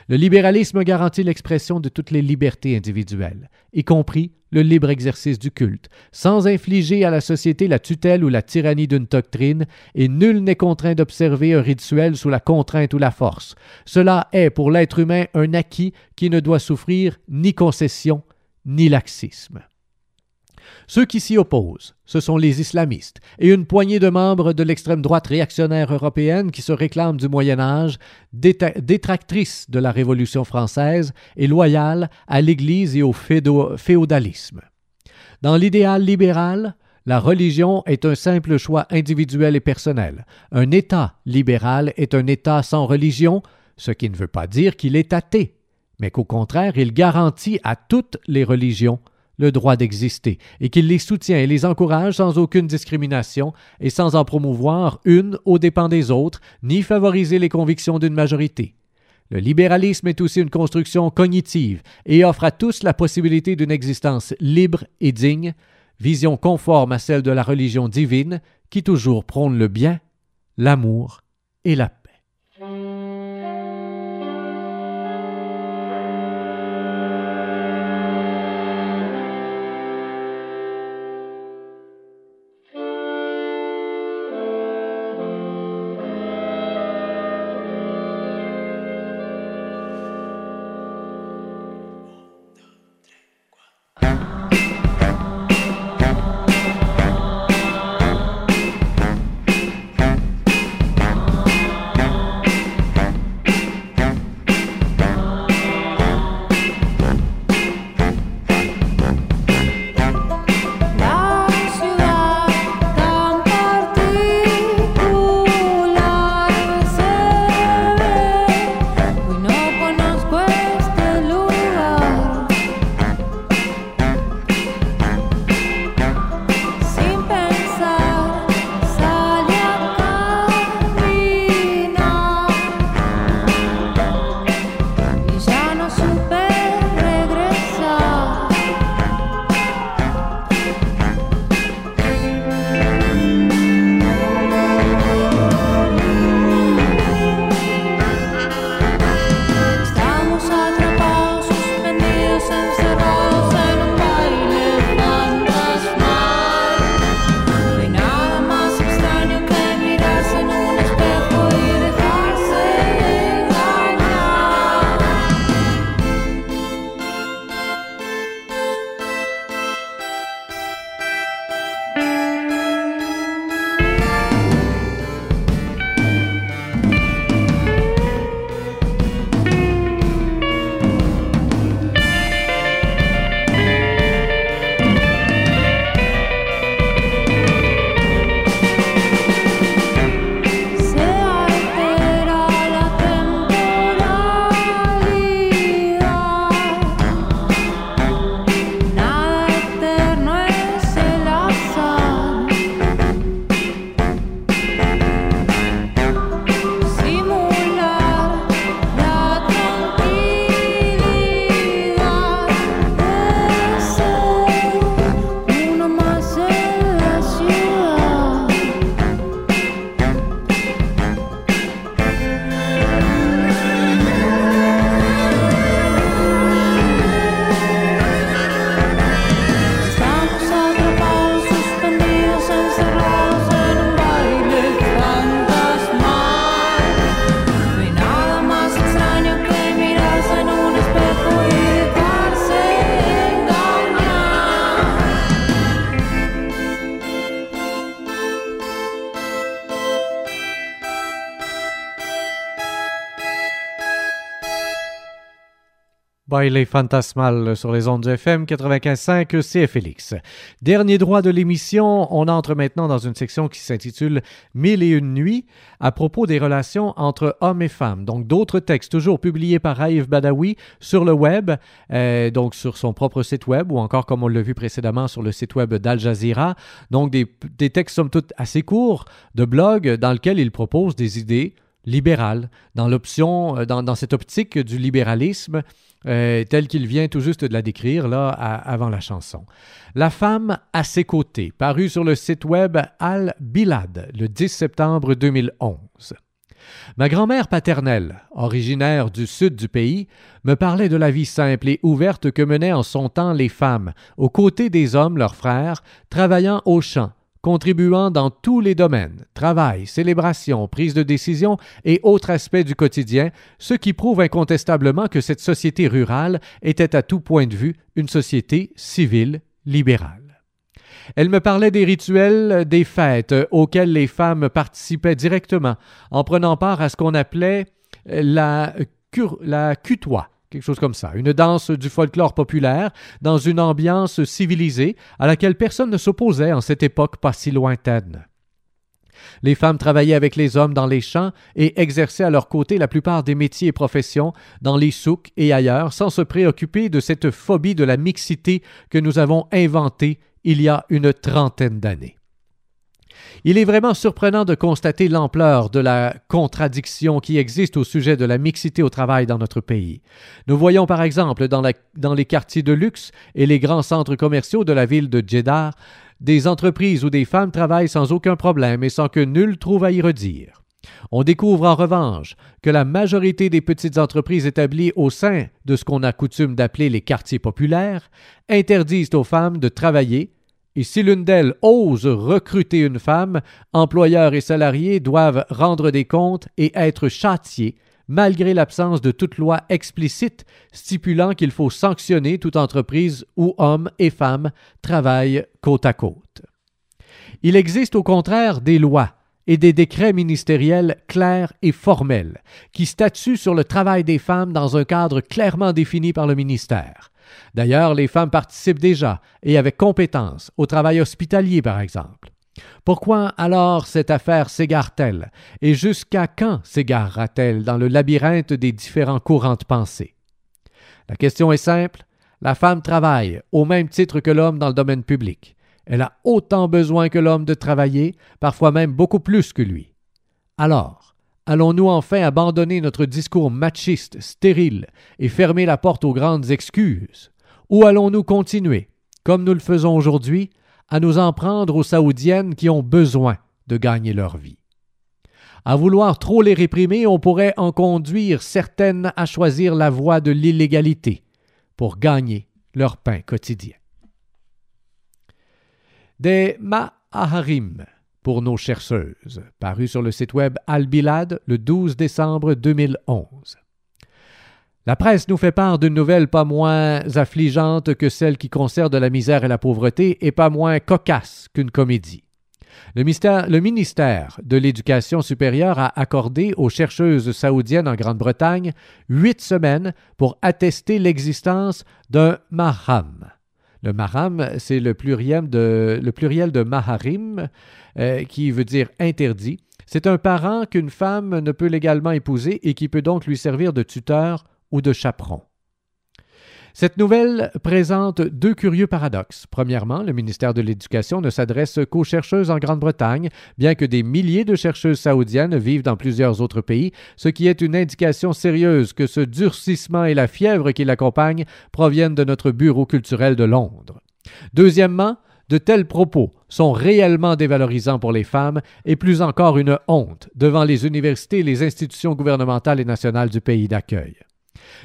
Le libéralisme garantit l'expression de toutes les libertés individuelles, y compris le libre exercice du culte, sans infliger à la société la tutelle ou la tyrannie d'une doctrine, et nul n'est contraint d'observer un rituel sous la contrainte ou la force. Cela est pour l'être humain un acquis qui ne doit souffrir ni concession ni laxisme. Ceux qui s'y opposent, ce sont les islamistes et une poignée de membres de l'extrême droite réactionnaire européenne qui se réclament du Moyen Âge, détractrices de la Révolution française et loyales à l'Église et au féodalisme. Dans l'idéal libéral, la religion est un simple choix individuel et personnel. Un État libéral est un État sans religion, ce qui ne veut pas dire qu'il est athée, mais qu'au contraire il garantit à toutes les religions le droit d'exister et qu'il les soutient et les encourage sans aucune discrimination et sans en promouvoir une aux dépens des autres, ni favoriser les convictions d'une majorité. Le libéralisme est aussi une construction cognitive et offre à tous la possibilité d'une existence libre et digne, vision conforme à celle de la religion divine qui toujours prône le bien, l'amour et la paix. Bailey Fantasmal sur les ondes FM 95.5 CFLX. Dernier droit de l'émission, on entre maintenant dans une section qui s'intitule Mille et une nuits à propos des relations entre hommes et femmes. Donc d'autres textes toujours publiés par Raïf Badawi sur le web, euh, donc sur son propre site web ou encore comme on l'a vu précédemment sur le site web d'Al Jazeera. Donc des, textes somme toute assez courts de blog dans lesquels il propose des idées libérales dans l'option, euh, dans cette optique du libéralisme euh, tel qu'il vient tout juste de la décrire là avant la chanson. La femme à ses côtés, paru sur le site web Al Bilad le 10 septembre 2011. Ma grand-mère paternelle, originaire du sud du pays, me parlait de la vie simple et ouverte que menaient en son temps les femmes, aux côtés des hommes, leurs frères, travaillant au champ, contribuant dans tous les domaines, travail, célébration, prise de décision et autres aspects du quotidien, ce qui prouve incontestablement que cette société rurale était à tout point de vue une société civile libérale. Elle me parlait des rituels des fêtes auxquels les femmes participaient directement, en prenant part à ce qu'on appelait la, la cutoie, quelque chose comme ça, une danse du folklore populaire dans une ambiance civilisée à laquelle personne ne s'opposait en cette époque pas si lointaine. Les femmes travaillaient avec les hommes dans les champs et exerçaient à leur côté la plupart des métiers et professions dans les souks et ailleurs sans se préoccuper de cette phobie de la mixité que nous avons inventée il y a une trentaine d'années. Il est vraiment surprenant de constater l'ampleur de la contradiction qui existe au sujet de la mixité au travail dans notre pays. Nous voyons par exemple dans, les quartiers de luxe et les grands centres commerciaux de la ville de Jeddah des entreprises où des femmes travaillent sans aucun problème et sans que nul trouve à y redire. On découvre en revanche que la majorité des petites entreprises établies au sein de ce qu'on a coutume d'appeler les quartiers populaires interdisent aux femmes de travailler et si l'une d'elles ose recruter une femme, employeurs et salariés doivent rendre des comptes et être châtiés, malgré l'absence de toute loi explicite stipulant qu'il faut sanctionner toute entreprise où hommes et femmes travaillent côte à côte. Il existe au contraire des lois et des décrets ministériels clairs et formels qui statuent sur le travail des femmes dans un cadre clairement défini par le ministère. D'ailleurs, les femmes participent déjà, et avec compétence, au travail hospitalier, par exemple. Pourquoi alors cette affaire s'égare-t-elle, et jusqu'à quand s'égarera-t-elle dans le labyrinthe des différents courants de pensée? La question est simple. La femme travaille au même titre que l'homme dans le domaine public. Elle a autant besoin que l'homme de travailler, parfois même beaucoup plus que lui. Alors, Allons-nous enfin abandonner notre discours machiste, stérile, et fermer la porte aux grandes excuses? Ou allons-nous continuer, comme nous le faisons aujourd'hui, à nous en prendre aux Saoudiennes qui ont besoin de gagner leur vie? À vouloir trop les réprimer, on pourrait en conduire certaines à choisir la voie de l'illégalité pour gagner leur pain quotidien. Des Ma'aharim pour nos chercheuses, paru sur le site web Albilad le 12 décembre 2011. La presse nous fait part d'une nouvelle pas moins affligeante que celle qui concerne la misère et la pauvreté et pas moins cocasse qu'une comédie. Le ministère, le ministère de l'Éducation supérieure a accordé aux chercheuses saoudiennes en Grande-Bretagne huit semaines pour attester l'existence d'un maham. Le maham, c'est le pluriel de, le pluriel de maharim, euh, qui veut dire interdit. C'est un parent qu'une femme ne peut légalement épouser et qui peut donc lui servir de tuteur ou de chaperon. Cette nouvelle présente deux curieux paradoxes. Premièrement, le ministère de l'Éducation ne s'adresse qu'aux chercheuses en Grande-Bretagne, bien que des milliers de chercheuses saoudiennes vivent dans plusieurs autres pays, ce qui est une indication sérieuse que ce durcissement et la fièvre qui l'accompagnent proviennent de notre bureau culturel de Londres. Deuxièmement, de tels propos sont réellement dévalorisants pour les femmes et plus encore une honte devant les universités les institutions gouvernementales et nationales du pays d'accueil.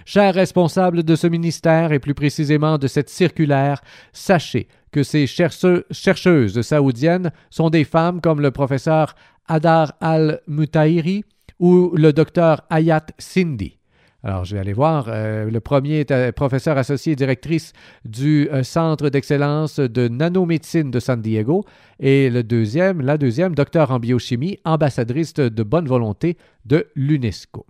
Chers responsables de ce ministère et plus précisément de cette circulaire, sachez que ces chercheuses saoudiennes sont des femmes comme le professeur Adar al-Mutahiri ou le docteur Ayat Sindi. Alors, je vais aller voir. Euh, le premier est euh, professeur associé directrice du euh, Centre d'excellence de nanomédecine de San Diego. Et le deuxième, la deuxième, docteur en biochimie, ambassadrice de bonne volonté de l'UNESCO.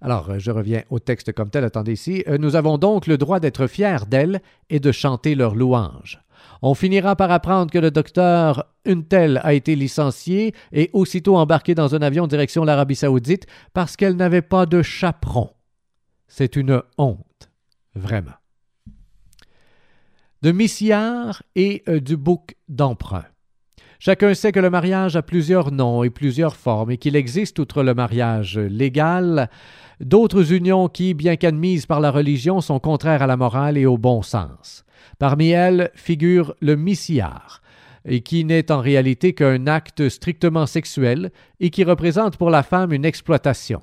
Alors, euh, je reviens au texte comme tel, attendez ici. Euh, Nous avons donc le droit d'être fiers d'elles et de chanter leurs louanges. On finira par apprendre que le docteur Untel a été licencié et aussitôt embarqué dans un avion direction l'Arabie saoudite parce qu'elle n'avait pas de chaperon. C'est une honte, vraiment. De Missillard et euh, du bouc d'emprunt. Chacun sait que le mariage a plusieurs noms et plusieurs formes et qu'il existe, outre le mariage légal, d'autres unions qui, bien qu'admises par la religion, sont contraires à la morale et au bon sens. Parmi elles figure le missillard, et qui n'est en réalité qu'un acte strictement sexuel et qui représente pour la femme une exploitation.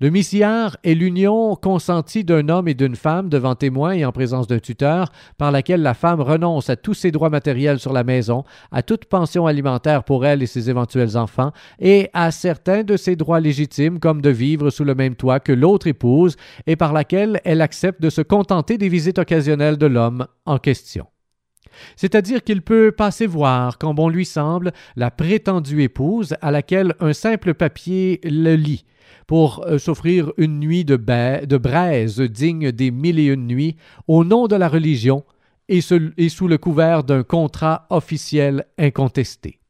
Le missillard est l'union consentie d'un homme et d'une femme devant témoins et en présence d'un tuteur, par laquelle la femme renonce à tous ses droits matériels sur la maison, à toute pension alimentaire pour elle et ses éventuels enfants, et à certains de ses droits légitimes comme de vivre sous le même toit que l'autre épouse, et par laquelle elle accepte de se contenter des visites occasionnelles de l'homme en question. C'est-à-dire qu'il peut passer voir, quand bon lui semble, la prétendue épouse à laquelle un simple papier le lie, pour euh, s'offrir une nuit de, de braise digne des mille et une nuits, au nom de la religion et, et sous le couvert d'un contrat officiel incontesté.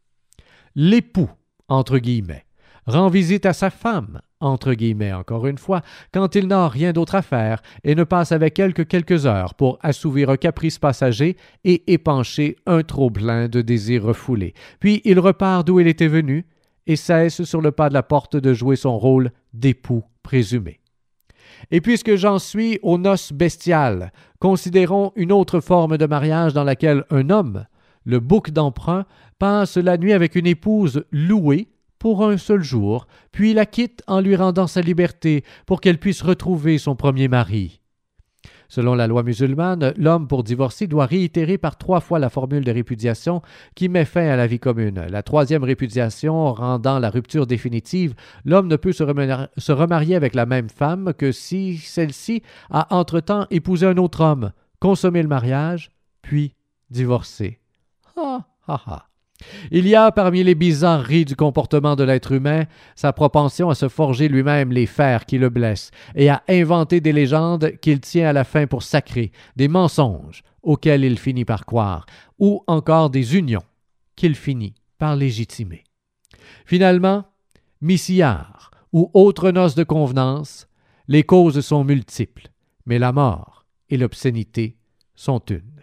L'époux, entre guillemets, rend visite à sa femme, entre guillemets encore une fois, quand il n'a rien d'autre à faire et ne passe avec elle que quelques heures pour assouvir un caprice passager et épancher un trop-plein de désirs refoulés. Puis il repart d'où il était venu et cesse sur le pas de la porte de jouer son rôle d'époux présumé. Et puisque j'en suis aux noces bestiales, considérons une autre forme de mariage dans laquelle un homme, le bouc d'emprunt, passe la nuit avec une épouse louée pour un seul jour, puis la quitte en lui rendant sa liberté pour qu'elle puisse retrouver son premier mari. Selon la loi musulmane, l'homme pour divorcer doit réitérer par trois fois la formule de répudiation qui met fin à la vie commune. La troisième répudiation rendant la rupture définitive, l'homme ne peut se remarier, avec la même femme que si celle-ci a entre-temps épousé un autre homme, consommé le mariage, puis divorcé. Ah, ah, ah. Il y a parmi les bizarreries du comportement de l'être humain sa propension à se forger lui-même les fers qui le blessent et à inventer des légendes qu'il tient à la fin pour sacrées, des mensonges auxquels il finit par croire, ou encore des unions qu'il finit par légitimer. Finalement, missillard ou autre noce de convenance, les causes sont multiples, mais la mort et l'obscénité sont une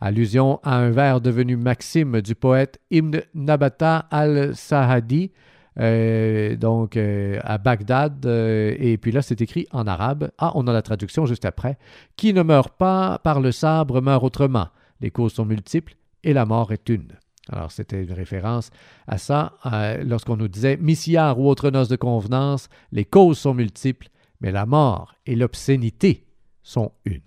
allusion à un vers devenu maxime du poète Ibn Nabata al-Sahadi, euh, donc euh, à Bagdad, euh, et puis là c'est écrit en arabe. Ah, on a la traduction juste après. Qui ne meurt pas par le sabre meurt autrement. Les causes sont multiples et la mort est une. Alors, c'était une référence à ça lorsqu'on nous disait Missillard ou autre noce de convenance, les causes sont multiples, mais la mort et l'obscénité sont une.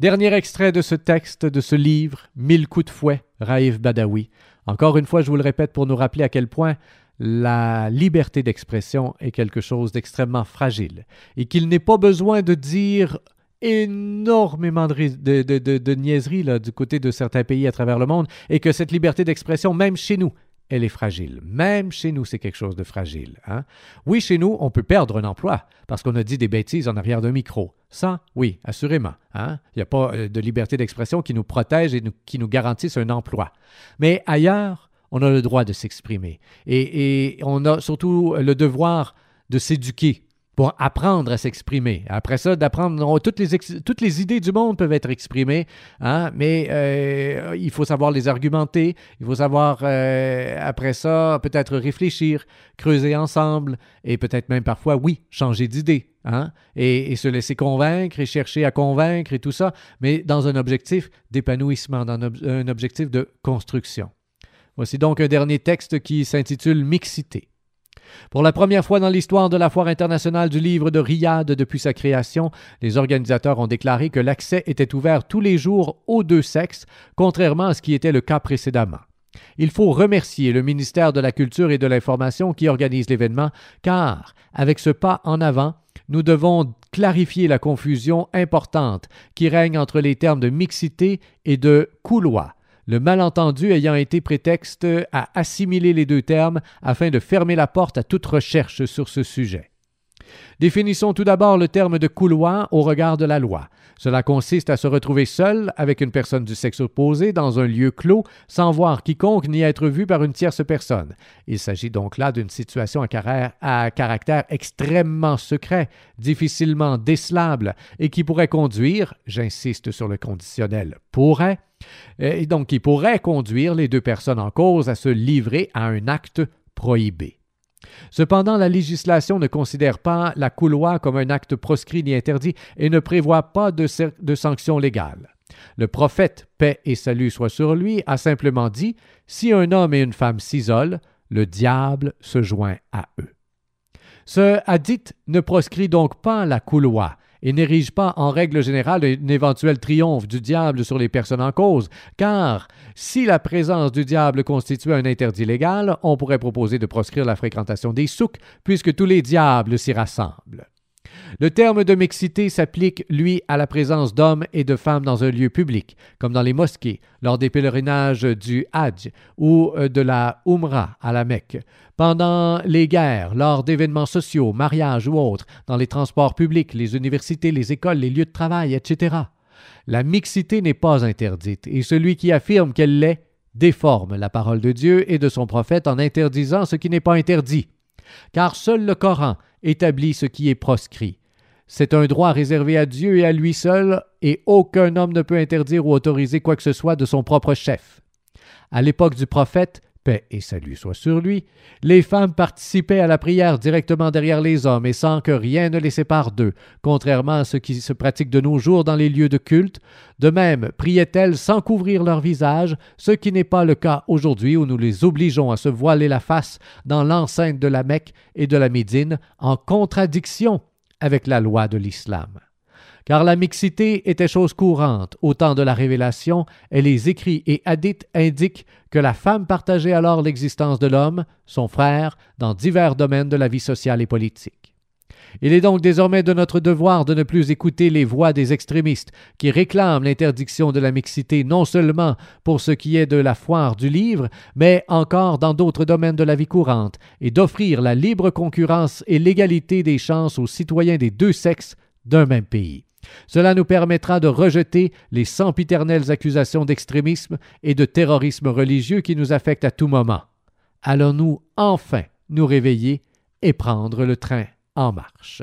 Dernier extrait de ce texte, de ce livre, Mille coups de fouet, Raïf Badawi. Encore une fois, je vous le répète pour nous rappeler à quel point la liberté d'expression est quelque chose d'extrêmement fragile et qu'il n'est pas besoin de dire énormément de, ri- de, de- de- de niaiseries du côté de certains pays à travers le monde et que cette liberté d'expression, même chez nous, elle est fragile. Même chez nous, c'est quelque chose de fragile. hein. Oui, chez nous, on peut perdre un emploi parce qu'on a dit des bêtises en arrière d'un micro. Ça, oui, assurément. hein. Il n'y a pas euh, de liberté d'expression qui nous protège et qui nous garantisse un emploi. Mais ailleurs, on a le droit de s'exprimer. Et on a surtout le devoir de s'éduquer pour apprendre à s'exprimer. Après ça, d'apprendre, toutes les, toutes les idées du monde peuvent être exprimées, hein, mais euh, il faut savoir les argumenter, il faut savoir, euh, après ça, peut-être réfléchir, creuser ensemble, et peut-être même parfois, oui, changer d'idée, hein, et, se laisser convaincre, et chercher à convaincre, et tout ça, mais dans un objectif d'épanouissement, dans un objectif de construction. Voici donc un dernier texte qui s'intitule Mixité. Pour la première fois dans l'histoire de la Foire internationale du livre de Riyad depuis sa création, les organisateurs ont déclaré que l'accès était ouvert tous les jours aux deux sexes, contrairement à ce qui était le cas précédemment. Il faut remercier le ministère de la Culture et de l'Information qui organise l'événement, car, avec ce pas en avant, nous devons clarifier la confusion importante qui règne entre les termes de mixité et de couloir, le malentendu ayant été prétexte à assimiler les deux termes afin de fermer la porte à toute recherche sur ce sujet. Définissons tout d'abord le terme de couloir au regard de la loi. Cela consiste à se retrouver seul avec une personne du sexe opposé dans un lieu clos sans voir quiconque ni être vu par une tierce personne. Il s'agit donc là d'une situation à caractère, extrêmement secret, difficilement décelable et qui pourrait conduire, j'insiste sur le conditionnel pourrait, et donc qui pourrait conduire les deux personnes en cause à se livrer à un acte prohibé. Cependant, la législation ne considère pas la couloir comme un acte proscrit ni interdit et ne prévoit pas de, de sanctions légales. Le prophète, paix et salut soit sur lui, a simplement dit Si un homme et une femme s'isolent, le diable se joint à eux. Ce hadith ne proscrit donc pas la couloir, et n'érige pas en règle générale un éventuel triomphe du diable sur les personnes en cause, car si la présence du diable constituait un interdit légal, on pourrait proposer de proscrire la fréquentation des souks, puisque tous les diables s'y rassemblent. Le terme de mixité s'applique, lui, à la présence d'hommes et de femmes dans un lieu public, comme dans les mosquées, lors des pèlerinages du Hajj ou euh, de la Umrah à la Mecque, pendant les guerres, lors d'événements sociaux, mariages ou autres, dans les transports publics, les universités, les écoles, les lieux de travail, etc. La mixité n'est pas interdite, et celui qui affirme qu'elle l'est déforme la parole de Dieu et de son prophète en interdisant ce qui n'est pas interdit. Car seul le Coran établit ce qui est proscrit. C'est un droit réservé à Dieu et à lui seul, et aucun homme ne peut interdire ou autoriser quoi que ce soit de son propre chef. À l'époque du prophète, paix et salut soit sur lui, les femmes participaient à la prière directement derrière les hommes et sans que rien ne les sépare d'eux, contrairement à ce qui se pratique de nos jours dans les lieux de culte. De même, priaient-elles sans couvrir leur visage, ce qui n'est pas le cas aujourd'hui où nous les obligeons à se voiler la face dans l'enceinte de la Mecque et de la Médine, en contradiction avec la loi de l'islam car la mixité était chose courante au temps de la Révélation, et les écrits et hadiths indiquent que la femme partageait alors l'existence de l'homme, son frère, dans divers domaines de la vie sociale et politique. Il est donc désormais de notre devoir de ne plus écouter les voix des extrémistes qui réclament l'interdiction de la mixité non seulement pour ce qui est de la foire du livre, mais encore dans d'autres domaines de la vie courante, et d'offrir la libre concurrence et l'égalité des chances aux citoyens des deux sexes d'un même pays. Cela nous permettra de rejeter les sempiternelles accusations d'extrémisme et de terrorisme religieux qui nous affectent à tout moment. Allons-nous enfin nous réveiller et prendre le train? En marche.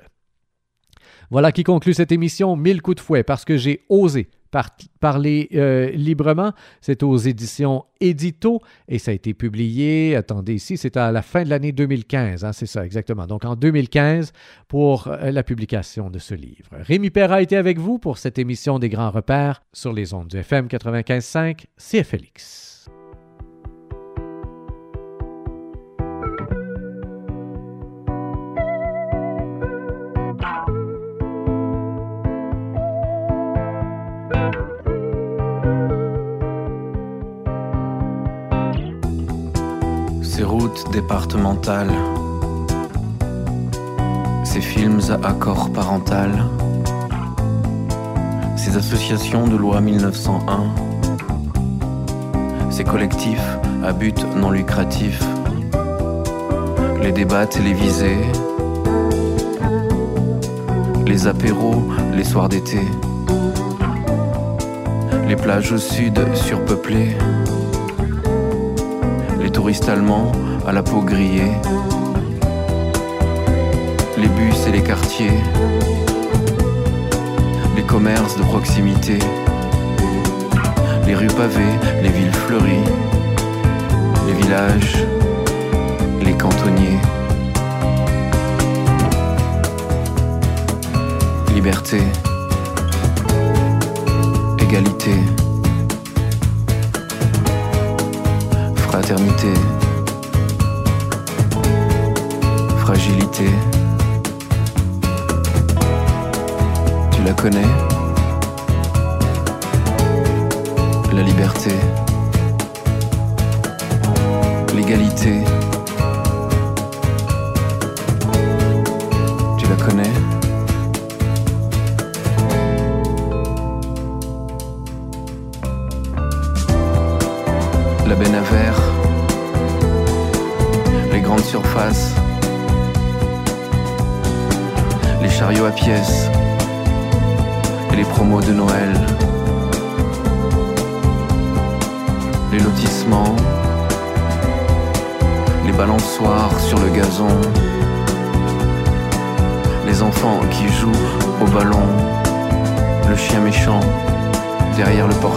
Voilà qui conclut cette émission. Mille coups de fouet parce que j'ai osé parler euh, librement. C'est aux éditions Édito et ça a été publié, attendez ici, c'est à la fin de l'année 2015, hein, c'est ça exactement. Donc en 2015 pour euh, la publication de ce livre. Rémi Perra a été avec vous pour cette émission des grands repères sur les ondes du FM 95.5 CFLX. Départementales, ces films à accord parental, ces associations de loi 1901, ces collectifs à but non lucratif, les débats télévisés, les apéros les soirs d'été, les plages au sud surpeuplées. Les touristes allemands à la peau grillée, les bus et les quartiers, les commerces de proximité, les rues pavées, les villes fleuries, les villages, les cantonniers. Liberté, égalité. fraternité, fragilité. Tu la connais? La liberté, l'égalité. Tu la connais? Et les promos de Noël, les lotissements, les balançoires sur le gazon, les enfants qui jouent au ballon, le chien méchant derrière le portillon.